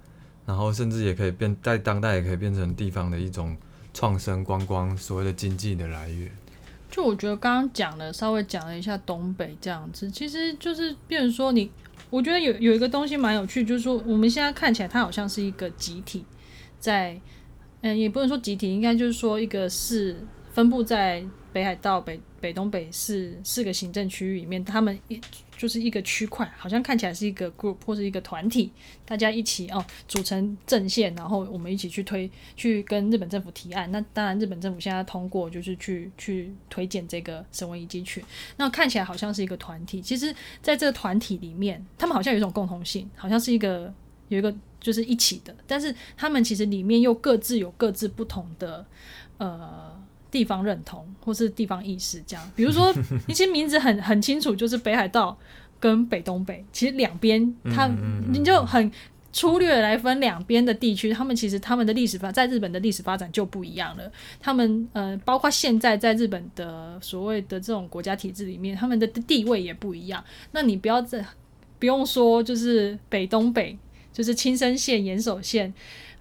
Speaker 2: 然后甚至也可以变在当代也可以变成地方的一种创生观光所谓的经济的来源。
Speaker 1: 就我觉得刚刚讲了稍微讲了一下东北这样子，其实就是变成说你，我觉得有有一个东西蛮有趣，就是说我们现在看起来它好像是一个集体，在嗯也不能说集体，应该就是说一个是分布在北海道北北东北四四个行政区域里面，他们一。就是一个区块，好像看起来是一个 group 或者一个团体，大家一起哦组成阵线，然后我们一起去推，去跟日本政府提案。那当然，日本政府现在通过，就是去去推荐这个神文遗迹群。那看起来好像是一个团体，其实在这个团体里面，他们好像有一种共同性，好像是一个有一个就是一起的，但是他们其实里面又各自有各自不同的呃。地方认同或是地方意识，这样，比如说你 [LAUGHS] 其实名字很很清楚，就是北海道跟北东北，其实两边它你就很粗略来分两边的地区，他们其实他们的历史发在日本的历史发展就不一样了。他们呃，包括现在在日本的所谓的这种国家体制里面，他们的地位也不一样。那你不要再不用说，就是北东北，就是青森县、岩手县、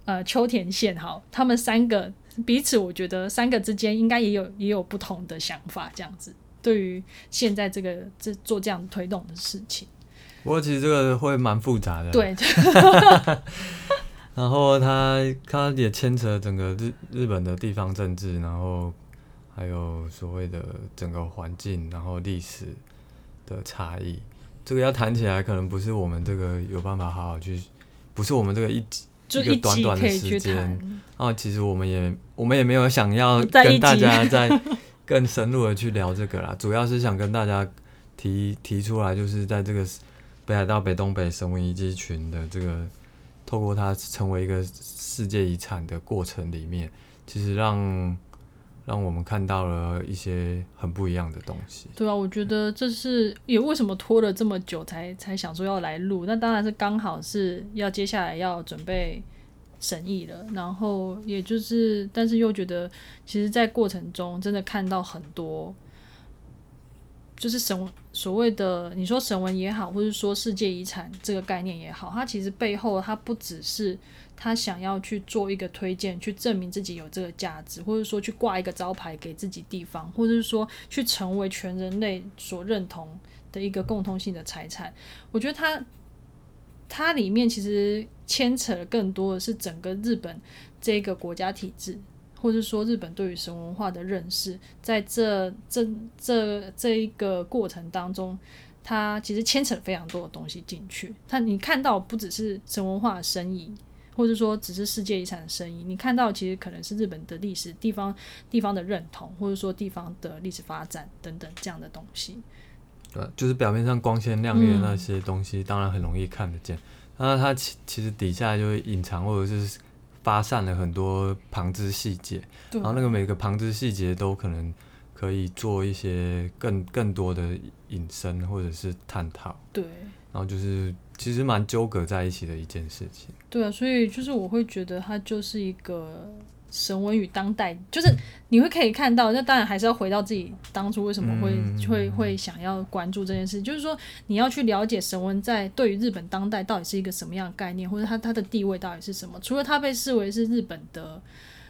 Speaker 1: 呃秋田县，好，他们三个。彼此，我觉得三个之间应该也有也有不同的想法，这样子对于现在这个这做这样推动的事情。
Speaker 2: 不过其实这个会蛮复杂的，
Speaker 1: 对。[LAUGHS]
Speaker 2: 然后它它也牵扯整个日日本的地方政治，然后还有所谓的整个环境，然后历史的差异。这个要谈起来，可能不是我们这个有办法好好去，不是我们这个一。
Speaker 1: 一
Speaker 2: 个短短的时间。啊，其实我们也我们也没有想要 [LAUGHS] 跟大家再 [LAUGHS] 更深入的去聊这个啦，主要是想跟大家提提出来，就是在这个北海道北东北神文遗迹群的这个透过它成为一个世界遗产的过程里面，其实让。让我们看到了一些很不一样的东西。
Speaker 1: 对啊，我觉得这是也为什么拖了这么久才才想说要来录。那当然是刚好是要接下来要准备审议了。然后也就是，但是又觉得，其实，在过程中真的看到很多，就是神所谓的你说神文也好，或者说世界遗产这个概念也好，它其实背后它不只是他想要去做一个推荐，去证明自己有这个价值，或者说去挂一个招牌给自己地方，或者是说去成为全人类所认同的一个共通性的财产。我觉得它它里面其实牵扯的更多的是整个日本这个国家体制。或者说日本对于神文化的认识，在这这这这一个过程当中，它其实牵扯非常多的东西进去。它你看到不只是神文化的身影，或者说只是世界遗产的声音，你看到其实可能是日本的历史、地方地方的认同，或者说地方的历史发展等等这样的东西。
Speaker 2: 对，就是表面上光鲜亮丽的那些东西，当然很容易看得见。那它其其实底下就会隐藏或者是发散了很多旁枝细节，
Speaker 1: 对
Speaker 2: 然后那个每个旁枝细节都可能可以做一些更更多的引申或者是探讨，
Speaker 1: 对
Speaker 2: 然后就是其实蛮纠葛在一起的一件事情。
Speaker 1: 对啊，所以就是我会觉得它就是一个神文与当代，就是你会可以看到，那当然还是要回到自己当初为什么会、
Speaker 2: 嗯
Speaker 1: 会会想要关注这件事，就是说你要去了解神文在对于日本当代到底是一个什么样的概念，或者它它的地位到底是什么。除了它被视为是日本的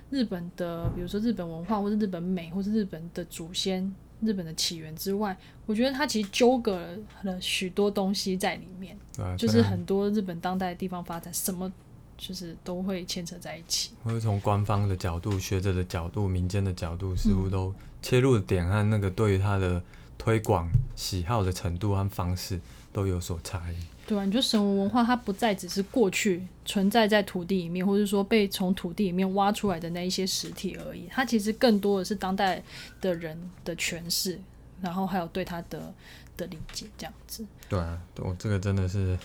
Speaker 1: 日本的，比如说日本文化，或者日本美，或是日本的祖先、日本的起源之外，我觉得它其实纠葛了许多东西在里面。
Speaker 2: 啊，
Speaker 1: 就是很多日本当代的地方发展，什么就是都会牵扯在一起。
Speaker 2: 或者从官方的角度、学者的角度、民间的角度，似乎都切入点和那个对于它的推广喜好的程度和方式都有所差异。
Speaker 1: 对啊，你说神文文化，它不再只是过去存在在土地里面，或者说被从土地里面挖出来的那一些实体而已，它其实更多的是当代的人的诠释，然后还有对它的的理解这样子。
Speaker 2: 对啊，我这个真的是，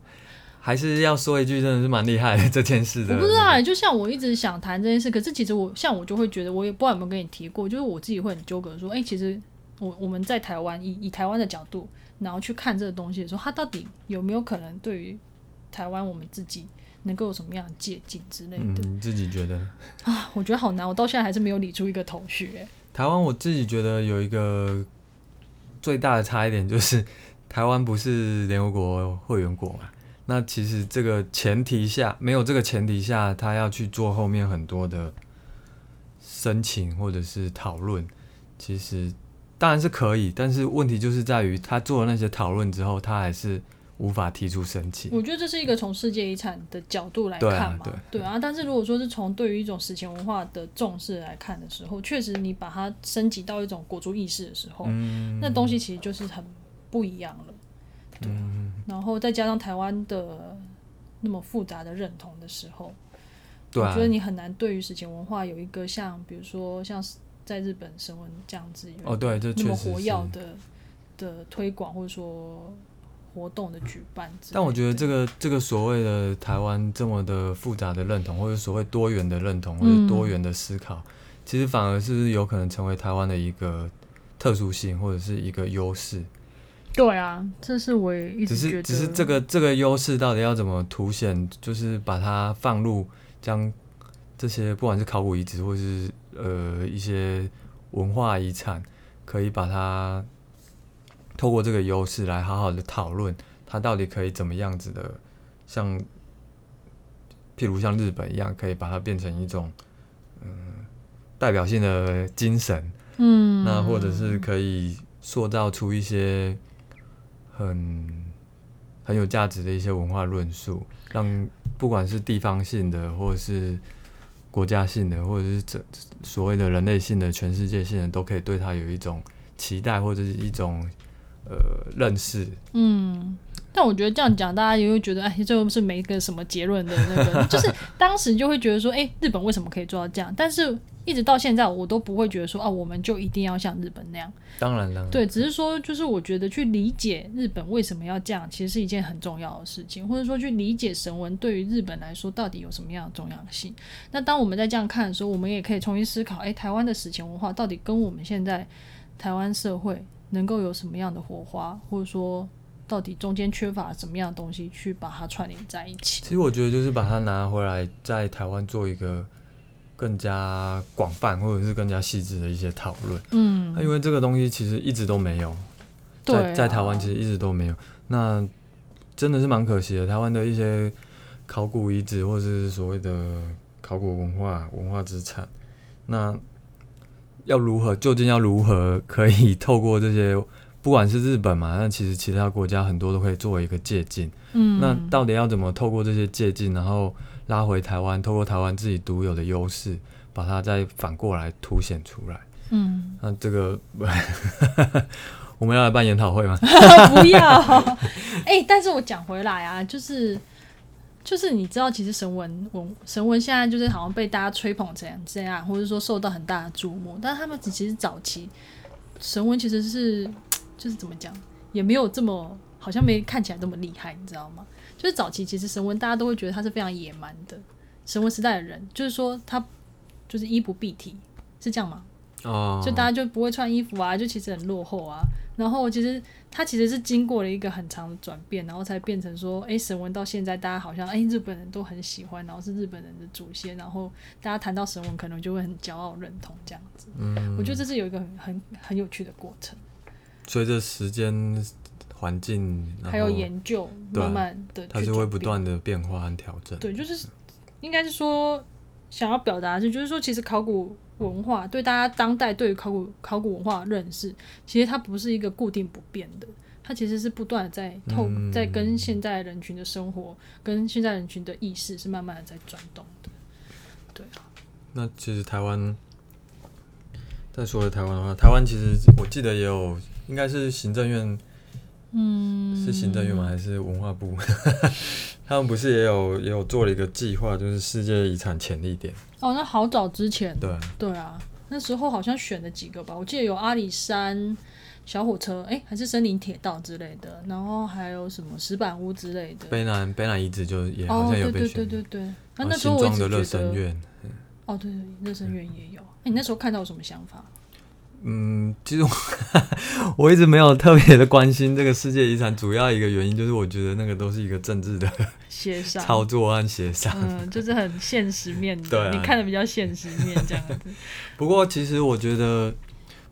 Speaker 2: [LAUGHS] 还是要说一句，真的是蛮厉害的这件事的。
Speaker 1: 我不知道、欸，就像我一直想谈这件事，可是其实我像我就会觉得，我也不知道有没有跟你提过，就是我自己会很纠葛，说，哎、其实我我们在台湾以以台湾的角度，然后去看这个东西的时候，它到底有没有可能对于台湾我们自己能够有什么样的借鉴之类
Speaker 2: 嗯，
Speaker 1: 的？
Speaker 2: 你自己觉得？
Speaker 1: 啊，我觉得好难，我到现在还是没有理出一个头绪、欸。
Speaker 2: 台湾我自己觉得有一个最大的差一点就是，台湾不是联合国会员国嘛？那其实这个前提下，没有这个前提下，他要去做后面很多的申请或者是讨论，其实当然是可以，但是问题就是在于他做了那些讨论之后，他还是无法提出申请。
Speaker 1: 我觉得这是一个从世界遗产的角度来
Speaker 2: 对啊
Speaker 1: 看嘛，
Speaker 2: 对
Speaker 1: 啊。但是如果说是从对于一种史前文化的重视来看的时候，确实你把它升级到一种国族意识的时候，
Speaker 2: 嗯，
Speaker 1: 那东西其实就是很不一样了。对啊，然后再加上台湾的那么复杂的认同的时候，
Speaker 2: 对啊
Speaker 1: 我觉，得你很难对于史前文化有一个像，比如说像在日本神文这样子
Speaker 2: 哦对，这确
Speaker 1: 那么活
Speaker 2: 实是。
Speaker 1: 跃的的推广或者说活动的举办的。
Speaker 2: 但我觉得这个这个所谓的台湾这么的复杂的认同，或者所谓多元的认同，或者多元的思考，其实反而是有可能成为台湾的一个特殊性，或者是一个优势。
Speaker 1: 对啊，这是我也一
Speaker 2: 只
Speaker 1: 直觉得，
Speaker 2: 是只是这个这个优势到底要怎么凸显，就是把它放入将这些不管是考古遗址或是呃一些文化遗产，可以把它透过这个优势来好好的讨论，它到底可以怎么样子的，像譬如像日本一样，可以把它变成一种嗯代表性的精神，
Speaker 1: 嗯，
Speaker 2: 那或者是可以塑造出一些很很有价值的一些文化论述，让不管是地方性的，或者是国家性的，或者是这所谓的人类性的、全世界性的，都可以对他有一种期待或者是一种呃认识。
Speaker 1: 嗯。但我觉得这样讲，大家也会觉得，哎，这又是没一个什么结论的那个，就是当时就会觉得说，哎，日本为什么可以做到这样？但是一直到现在，我都不会觉得说，啊，我们就一定要像日本那样。
Speaker 2: 当然了，
Speaker 1: 对，只是说，就是我觉得去理解日本为什么要这样，其实是一件很重要的事情，或者说去理解神文对于日本来说到底有什么样的重要性。那当我们在这样看的时候，我们也可以重新思考，诶，台湾的史前文化到底跟我们现在台湾社会能够有什么样的火花，或者说到底中间缺乏什么样的东西去把它串联在一起。
Speaker 2: 其实我觉得就是把它拿回来，在台湾做一个更加广泛或者是更加细致的一些讨论。
Speaker 1: 嗯，
Speaker 2: 因为这个东西其实一直都没有，
Speaker 1: 对
Speaker 2: 在台湾其实一直都没有。那真的是蛮可惜的，台湾的一些考古遗址或者是所谓的考古文化文化资产，那要如何究竟要如何可以透过这些，不管是日本嘛，那其实其他国家很多都可以作为一个借鉴。
Speaker 1: 嗯，
Speaker 2: 那到底要怎么透过这些借鉴，然后拉回台湾，透过台湾自己独有的优势，把它再反过来凸显出来？
Speaker 1: 嗯，
Speaker 2: 那这个 [LAUGHS] 我们要来办研讨会吗？[LAUGHS]
Speaker 1: 不要。[LAUGHS] 哎、但是我讲回来啊，就是就是你知道，其实神文文神文现在就是好像被大家吹捧成这样，或者说受到很大的注目，但是他们其实早期神文其实是就是怎么讲，也没有这么好像没看起来这么厉害，你知道吗？就是早期其实神文大家都会觉得他是非常野蛮的，神文时代的人，就是说他就是衣不蔽体，是这样吗？
Speaker 2: 哦，
Speaker 1: 就大家就不会穿衣服啊，就其实很落后啊。然后其实他其实是经过了一个很长的转变，然后才变成说，哎，神文到现在大家好像哎日本人都很喜欢，然后是日本人的祖先，然后大家谈到神文可能就会很骄傲认同这样子。
Speaker 2: 嗯，
Speaker 1: 我觉得这是有一个很很很有趣的过程，
Speaker 2: 随着时间环境，然
Speaker 1: 还有研究慢慢的
Speaker 2: 它是会不断的变化和调整。
Speaker 1: 对，就是应该是说想要表达的是，就是说其实考古文化对大家当代对于考古考古文化的认识，其实它不是一个固定不变的，它其实是不断的在透、
Speaker 2: 嗯
Speaker 1: 在跟现在人群的生活跟现在人群的意识是慢慢的在转动的。对啊，
Speaker 2: 那其实台湾，再说回台湾的话，台湾其实我记得也有，应该是行政院，
Speaker 1: 嗯，
Speaker 2: 是行政院吗？还是文化部？[LAUGHS] 他们不是也有也有做了一个计划，就是世界遗产潜力点。
Speaker 1: 哦，那好早之前，
Speaker 2: 对，
Speaker 1: 对啊，那时候好像选了几个吧，我记得有阿里山。小火车，哎、还是森林铁道之类的，然后还有什么石板屋之类的。
Speaker 2: 北南北南遗址就也好
Speaker 1: 哦，
Speaker 2: 像有
Speaker 1: 对对
Speaker 2: 被选。
Speaker 1: 对对对。那
Speaker 2: 然后
Speaker 1: 那时候我一直觉得，
Speaker 2: 院，
Speaker 1: 哦，对对，热身院也有。哎、你那时候看到有什么想法？
Speaker 2: 嗯，其实我 [LAUGHS] 我一直没有特别的关心这个世界遗产，主要一个原因就是我觉得那个都是一个政治的
Speaker 1: 协商，
Speaker 2: 操作和协商。
Speaker 1: 嗯，就是很现实面的，
Speaker 2: 对啊
Speaker 1: 你看的比较现实面这样子。[LAUGHS]
Speaker 2: 不过其实我觉得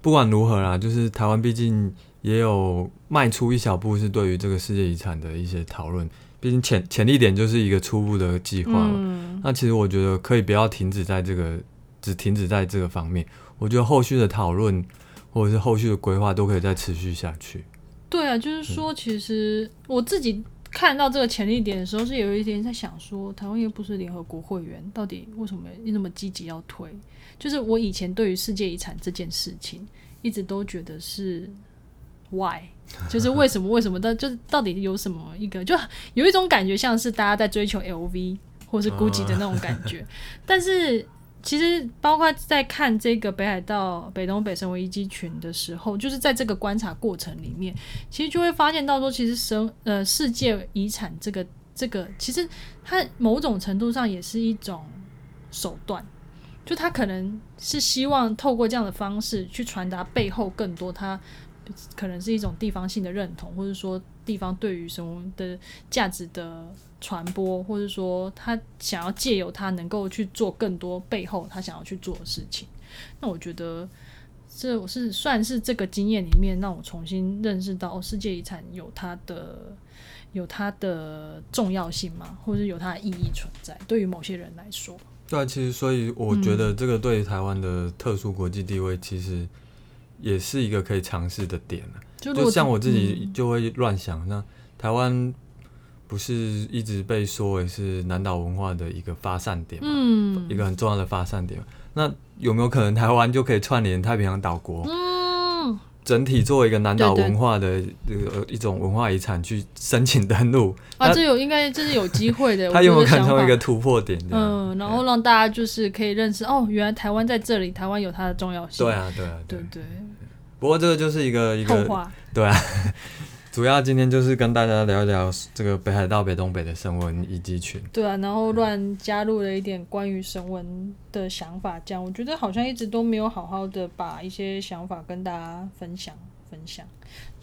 Speaker 2: 不管如何啦，就是台湾毕竟也有迈出一小步，是对于这个世界遗产的一些讨论。毕竟潜潜力点就是一个初步的计划嘛。
Speaker 1: 嗯，
Speaker 2: 那其实我觉得可以不要停止在这个，只停止在这个方面。我觉得后续的讨论或者是后续的规划都可以再持续下去。
Speaker 1: 对啊，就是说，其实我自己看到这个潜力点的时候，是有一点在想说，台湾又不是联合国会员，到底为什么那么积极要推？就是我以前对于世界遗产这件事情，一直都觉得是 why，[LAUGHS] 就是为什么为什么的，就是到底有什么一个，就有一种感觉像是大家在追求 LV 或是 GUCCI 的那种感觉，但是。其实，包括在看这个北海道北东北神为遗迹群的时候，就是在这个观察过程里面，其实就会发现到说，其实神呃世界遗产这个这个，其实它某种程度上也是一种手段，就他可能是希望透过这样的方式去传达背后更多它可能是一种地方性的认同，或者说地方对于什么的价值的传播，或者说他想要借由他能够去做更多背后他想要去做的事情。那我觉得这我是算是这个经验里面让我重新认识到，哦，世界遗产有它的有它的重要性嘛，或者是有它的意义存在，对于某些人来说。
Speaker 2: 对啊，其实所以我觉得这个对台湾的特殊国际地位，其实也是一个可以尝试的点啊
Speaker 1: 就
Speaker 2: 就像我自己
Speaker 1: 嗯
Speaker 2: 就会乱想，那台湾不是一直被说为是南岛文化的一个发散点嘛，
Speaker 1: 嗯
Speaker 2: 一个很重要的发散点。那有没有可能台湾就可以串联太平洋岛国，
Speaker 1: 嗯，
Speaker 2: 整体作为一个南岛文化的这个一种文化遗产去申请登录？[LAUGHS]
Speaker 1: 啊，这有应该这是有机会的。[LAUGHS]
Speaker 2: 他有没有可能
Speaker 1: 我觉得想法
Speaker 2: 成为一个突破点？
Speaker 1: 嗯，然后让大家就是可以认识哦，原来台湾在这里，台湾有它的重要性。
Speaker 2: 对啊，对啊，
Speaker 1: 对对，
Speaker 2: 不过这个就是一个一个。对啊，主要今天就是跟大家聊一聊这个北海道北东北的神文遗迹群。
Speaker 1: 对啊，然后乱加入了一点关于神文的想法，这样我觉得好像一直都没有好好的把一些想法跟大家分享分享。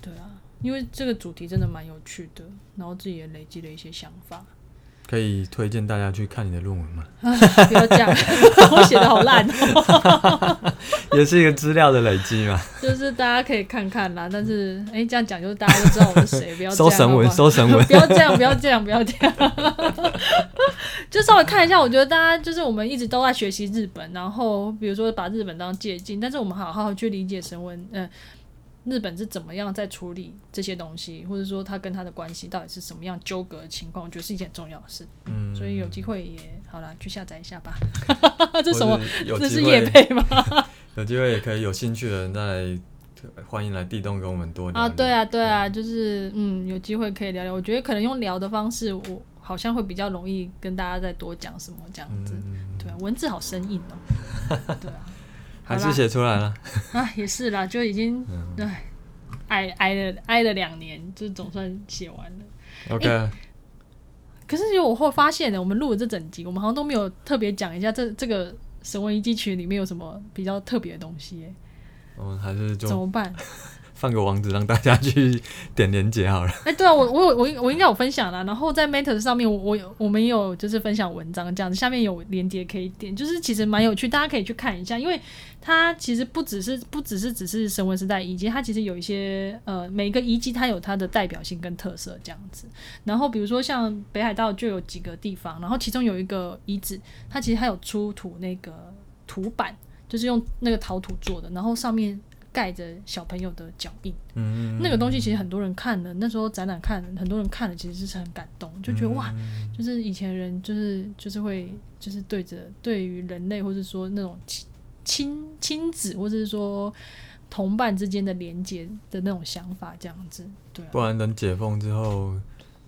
Speaker 1: 对啊，因为这个主题真的蛮有趣的，然后自己也累积了一些想法。
Speaker 2: 可以推荐大家去看你的论文吗？[LAUGHS]
Speaker 1: 不要这样，[LAUGHS] 我写的好烂哦。[LAUGHS]
Speaker 2: 也是一个资料的累积嘛。
Speaker 1: 就是大家可以看看啦，但是哎、这样讲就是大家都知道我是谁，不要
Speaker 2: 收神文，收神文
Speaker 1: 不。要这样，不要这样，不要这样。就稍微看一下，我觉得大家就是我们一直都在学习日本，然后比如说把日本当借鉴，但是我们好好去理解神文，嗯、日本是怎么样在处理这些东西，或者说他跟他的关系到底是什么样纠葛的情况，我觉得是一件很重要的事。
Speaker 2: 嗯，
Speaker 1: 所以有机会也好啦，去下载一下吧。这什么？
Speaker 2: 是
Speaker 1: 这是
Speaker 2: 机会，
Speaker 1: 叶配吗？[LAUGHS]
Speaker 2: 有机会也可以有兴趣的人再来，欢迎来地洞跟我们多聊
Speaker 1: 啊，对啊，对啊，就是嗯，有机会可以聊聊。我觉得可能用聊的方式，我好像会比较容易跟大家再多讲什么这样子。
Speaker 2: 嗯，
Speaker 1: 对啊，文字好生硬哦。[LAUGHS] 对啊，
Speaker 2: 还是写出来了。[LAUGHS]
Speaker 1: 啊也是啦，就已经
Speaker 2: 嗯
Speaker 1: 唉挨挨了挨了两年，就总算写完了。
Speaker 2: OK，
Speaker 1: 可是有我会发现呢，我们录了这整集，我们好像都没有特别讲一下这这个神文遗迹群里面有什么比较特别的东西欸，
Speaker 2: 我们还是
Speaker 1: 怎
Speaker 2: 就
Speaker 1: 么办？
Speaker 2: 放个网址让大家去点连接好了。
Speaker 1: 哎、对啊，我我有我我应该有分享啦，然后在 Matter 上面我我有我们也有就是分享文章这样子，下面有连接可以点，就是其实蛮有趣，大家可以去看一下，因为它其实不只是不只是只是神文时代遗迹，它其实有一些呃每个遗迹它有它的代表性跟特色这样子。然后比如说像北海道就有几个地方，然后其中有一个遗址，它其实它有出土那个土板，就是用那个陶土做的，然后上面盖着小朋友的脚印。
Speaker 2: 嗯，
Speaker 1: 那个东西其实很多人看了，那时候展览看，很多人看了，其实是很感动，就觉得、哇，就是以前人就是就是会就是对着对于人类，或者说那种亲亲亲子，或者是说同伴之间的连接的那种想法，这样子，对啊。
Speaker 2: 不然等解封之后，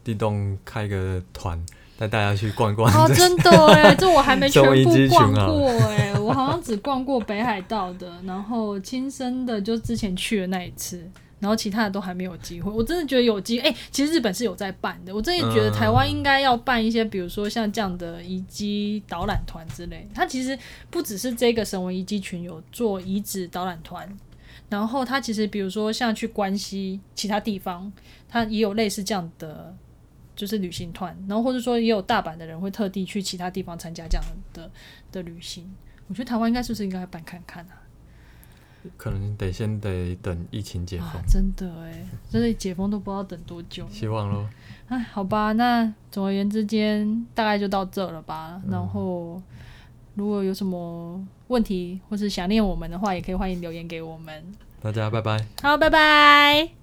Speaker 2: 地洞开个团，带大家去逛逛。
Speaker 1: 哦，真的哎，这我还没全部逛过哎，我好像只逛过北海道的，然后亲身的就之前去的那一次，然后其他的都还没有机会。我真的觉得有机会，哎、其实日本是有在办的，我真的觉得台湾应该要办一些，比如说像这样的遗迹导览团之类。它其实不只是这个神文遗迹群有做遗址导览团。然后它其实，比如说像去关西其他地方，它也有类似这样的就是旅行团，然后或者说也有大阪的人会特地去其他地方参加这样的的旅行。我觉得台湾应该是不是应该办看看啊？
Speaker 2: 可能得先得等疫情解封，，
Speaker 1: 啊真的哎，真的解封都不知道等多久。
Speaker 2: 希望咯。
Speaker 1: 哎，好吧，那总而言之间大概就到这了吧。然后如果有什么问题或是想念我们的话，也可以欢迎留言给我们。
Speaker 2: 大家拜拜。
Speaker 1: 好，拜拜。